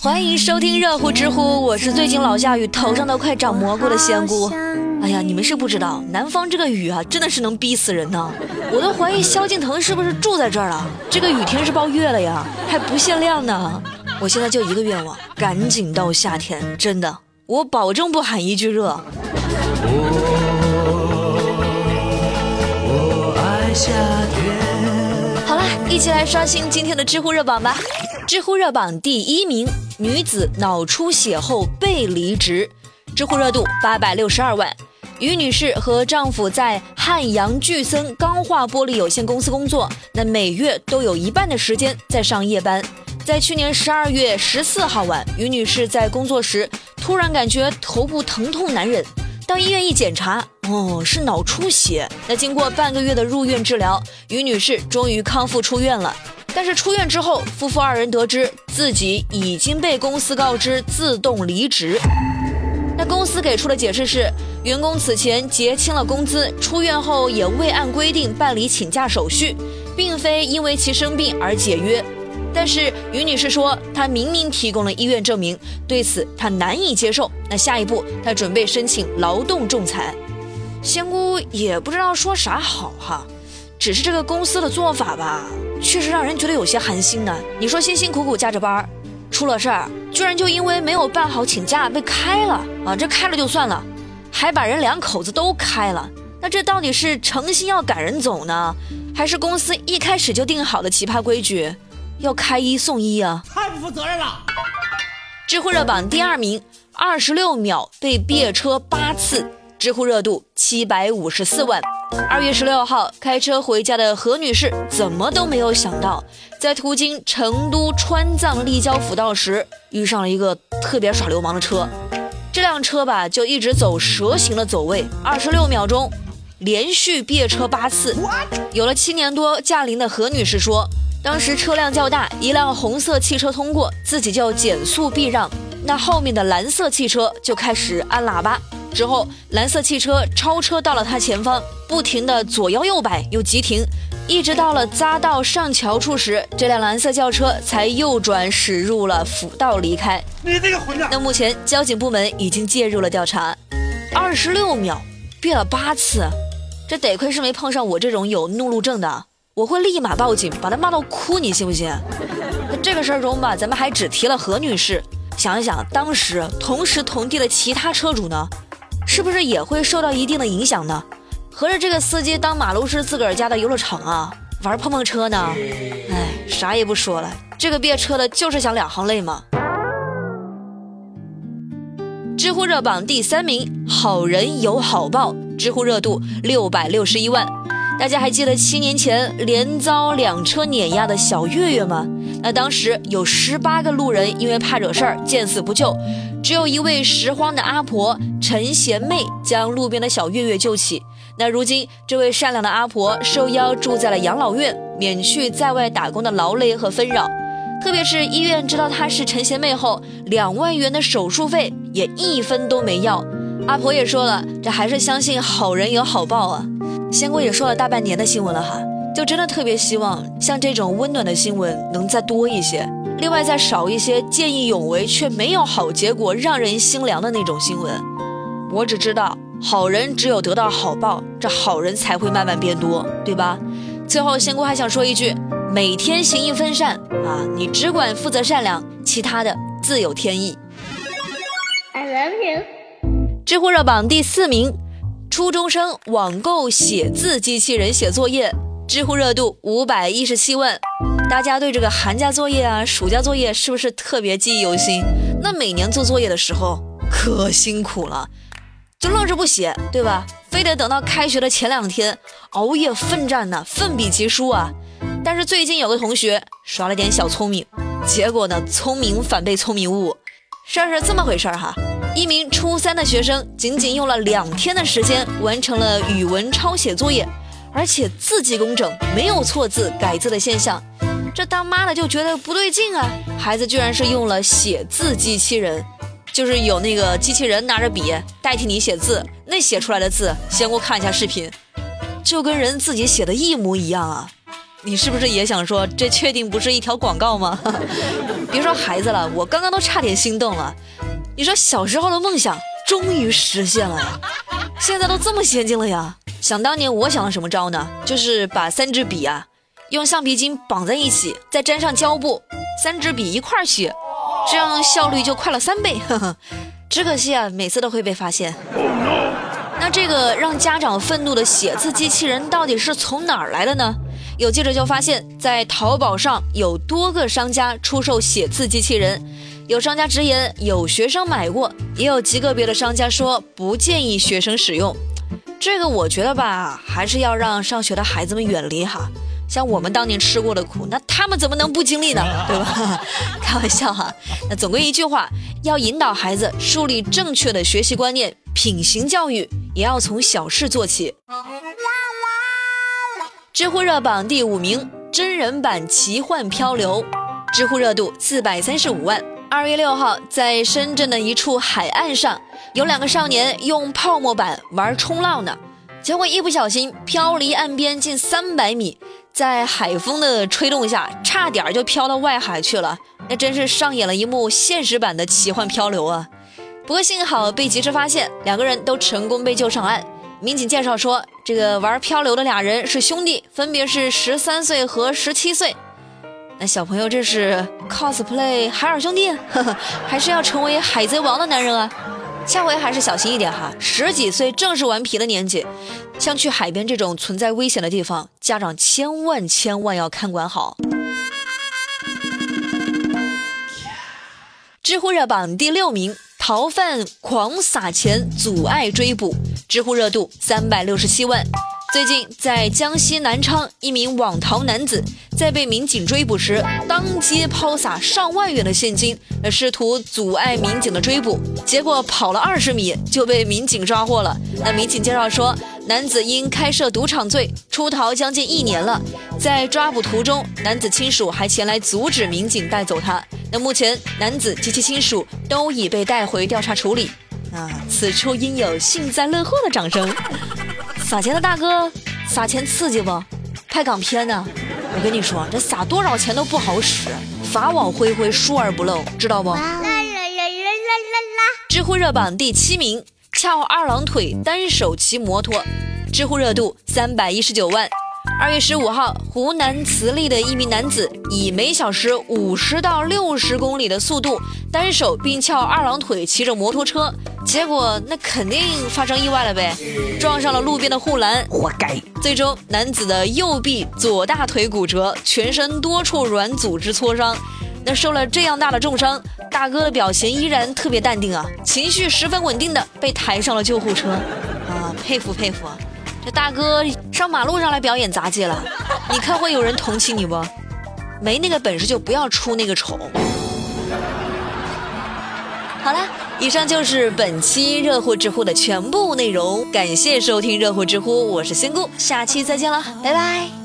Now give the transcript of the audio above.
欢迎收听热乎知乎，我是最近老下雨，头上都快长蘑菇的仙姑。哎呀，你们是不知道，南方这个雨啊，真的是能逼死人呢。我都怀疑萧敬腾是不是住在这儿了。这个雨天是包月了呀，还不限量呢。我现在就一个愿望，赶紧到夏天，真的，我保证不喊一句热。我爱夏天。好了，一起来刷新今天的知乎热榜吧。知乎热榜第一名。女子脑出血后被离职，知乎热度八百六十二万。于女士和丈夫在汉阳巨森钢化玻璃有限公司工作，那每月都有一半的时间在上夜班。在去年十二月十四号晚，于女士在工作时突然感觉头部疼痛难忍，到医院一检查，哦，是脑出血。那经过半个月的入院治疗，于女士终于康复出院了。但是出院之后，夫妇二人得知自己已经被公司告知自动离职。那公司给出的解释是，员工此前结清了工资，出院后也未按规定办理请假手续，并非因为其生病而解约。但是于女士说，她明明提供了医院证明，对此她难以接受。那下一步，她准备申请劳动仲裁。仙姑也不知道说啥好哈，只是这个公司的做法吧。确实让人觉得有些寒心呢。你说辛辛苦苦加着班，出了事儿，居然就因为没有办好请假被开了啊！这开了就算了，还把人两口子都开了。那这到底是诚心要赶人走呢，还是公司一开始就定好的奇葩规矩，要开一送一啊？太不负责任了！知乎热榜第二名，二十六秒被别车八次，知乎热度七百五十四万。二月十六号，开车回家的何女士怎么都没有想到，在途经成都川藏立交辅道时，遇上了一个特别耍流氓的车。这辆车吧，就一直走蛇形的走位，二十六秒钟，连续别车八次。有了七年多驾龄的何女士说，当时车辆较大，一辆红色汽车通过，自己就减速避让，那后面的蓝色汽车就开始按喇叭。之后，蓝色汽车超车到了他前方，不停的左摇右摆又急停，一直到了匝道上桥处时，这辆蓝色轿车才右转驶入了辅道离开。你这个混蛋！那目前交警部门已经介入了调查。二十六秒，别了八次，这得亏是没碰上我这种有怒路症的，我会立马报警，把他骂到哭，你信不信？那这个事儿中吧，咱们还只提了何女士，想一想，当时同时同地的其他车主呢？是不是也会受到一定的影响呢？合着这个司机当马路是自个儿家的游乐场啊，玩碰碰车呢？哎，啥也不说了，这个别车的就是想两行泪嘛。知乎热榜第三名，好人有好报，知乎热度六百六十一万。大家还记得七年前连遭两车碾压的小月月吗？那当时有十八个路人因为怕惹事儿，见死不救，只有一位拾荒的阿婆陈贤妹将路边的小月月救起。那如今，这位善良的阿婆受邀住在了养老院，免去在外打工的劳累和纷扰。特别是医院知道她是陈贤妹后，两万元的手术费也一分都没要。阿婆也说了，这还是相信好人有好报啊。仙姑也说了大半年的新闻了哈。就真的特别希望像这种温暖的新闻能再多一些，另外再少一些见义勇为却没有好结果、让人心凉的那种新闻。我只知道，好人只有得到好报，这好人才会慢慢变多，对吧？最后，仙姑还想说一句：每天行一分善啊，你只管负责善良，其他的自有天意。I love you。知乎热榜第四名，初中生网购写字机器人写作业。知乎热度五百一十七万，大家对这个寒假作业啊、暑假作业是不是特别记忆犹新？那每年做作业的时候可辛苦了，就愣是不写，对吧？非得等到开学的前两天熬夜奋战呢，奋笔疾书啊。但是最近有个同学耍了点小聪明，结果呢，聪明反被聪明误。事儿是这么回事儿哈，一名初三的学生仅仅用了两天的时间完成了语文抄写作业。而且字迹工整，没有错字改字的现象，这当妈的就觉得不对劲啊！孩子居然是用了写字机器人，就是有那个机器人拿着笔代替你写字，那写出来的字，先给我看一下视频，就跟人自己写的一模一样啊！你是不是也想说，这确定不是一条广告吗？别说孩子了，我刚刚都差点心动了。你说小时候的梦想终于实现了呀，现在都这么先进了呀。想当年我想了什么招呢？就是把三支笔啊，用橡皮筋绑在一起，再粘上胶布，三支笔一块写，这样效率就快了三倍。呵呵，只可惜啊，每次都会被发现。那这个让家长愤怒的写字机器人到底是从哪儿来的呢？有记者就发现，在淘宝上有多个商家出售写字机器人，有商家直言有学生买过，也有极个别的商家说不建议学生使用。这个我觉得吧，还是要让上学的孩子们远离哈。像我们当年吃过的苦，那他们怎么能不经历呢？对吧？开玩笑哈。那总归一句话，要引导孩子树立正确的学习观念，品行教育也要从小事做起。知乎热榜第五名，真人版奇幻漂流，知乎热度四百三十五万。二月六号，在深圳的一处海岸上，有两个少年用泡沫板玩冲浪呢，结果一不小心漂离岸边近三百米。在海风的吹动下，差点就飘到外海去了。那真是上演了一幕现实版的奇幻漂流啊！不过幸好被及时发现，两个人都成功被救上岸。民警介绍说，这个玩漂流的俩人是兄弟，分别是十三岁和十七岁。那小朋友这是 cosplay 海尔兄弟，呵呵还是要成为海贼王的男人啊？下回还是小心一点哈，十几岁正是顽皮的年纪，像去海边这种存在危险的地方，家长千万千万要看管好。知乎热榜第六名，逃犯狂撒钱阻碍追捕，知乎热度三百六十七万。最近，在江西南昌，一名网逃男子在被民警追捕时，当街抛洒上万元的现金，试图阻碍民警的追捕。结果跑了二十米就被民警抓获了。那民警介绍说，男子因开设赌场罪出逃将近一年了，在抓捕途中，男子亲属还前来阻止民警带走他。那目前，男子及其亲属都已被带回调查处理。啊，此处应有幸灾乐祸的掌声。撒钱的大哥，撒钱刺激不？拍港片呢？我跟你说，这撒多少钱都不好使，法网恢恢，疏而不漏，知道不？啦啦啦啦啦啦！知乎热榜第七名，翘二郎腿单手骑摩托，知乎热度三百一十九万。二月十五号，湖南慈利的一名男子以每小时五十到六十公里的速度单手并翘二郎腿骑着摩托车，结果那肯定发生意外了呗，撞上了路边的护栏，活该。最终，男子的右臂、左大腿骨折，全身多处软组织挫伤。那受了这样大的重伤，大哥的表情依然特别淡定啊，情绪十分稳定的被抬上了救护车，啊，佩服佩服。大哥上马路上来表演杂技了，你看会有人同情你不？没那个本事就不要出那个丑。好了，以上就是本期热乎知乎的全部内容，感谢收听热乎知乎，我是仙姑，下期再见了，拜拜。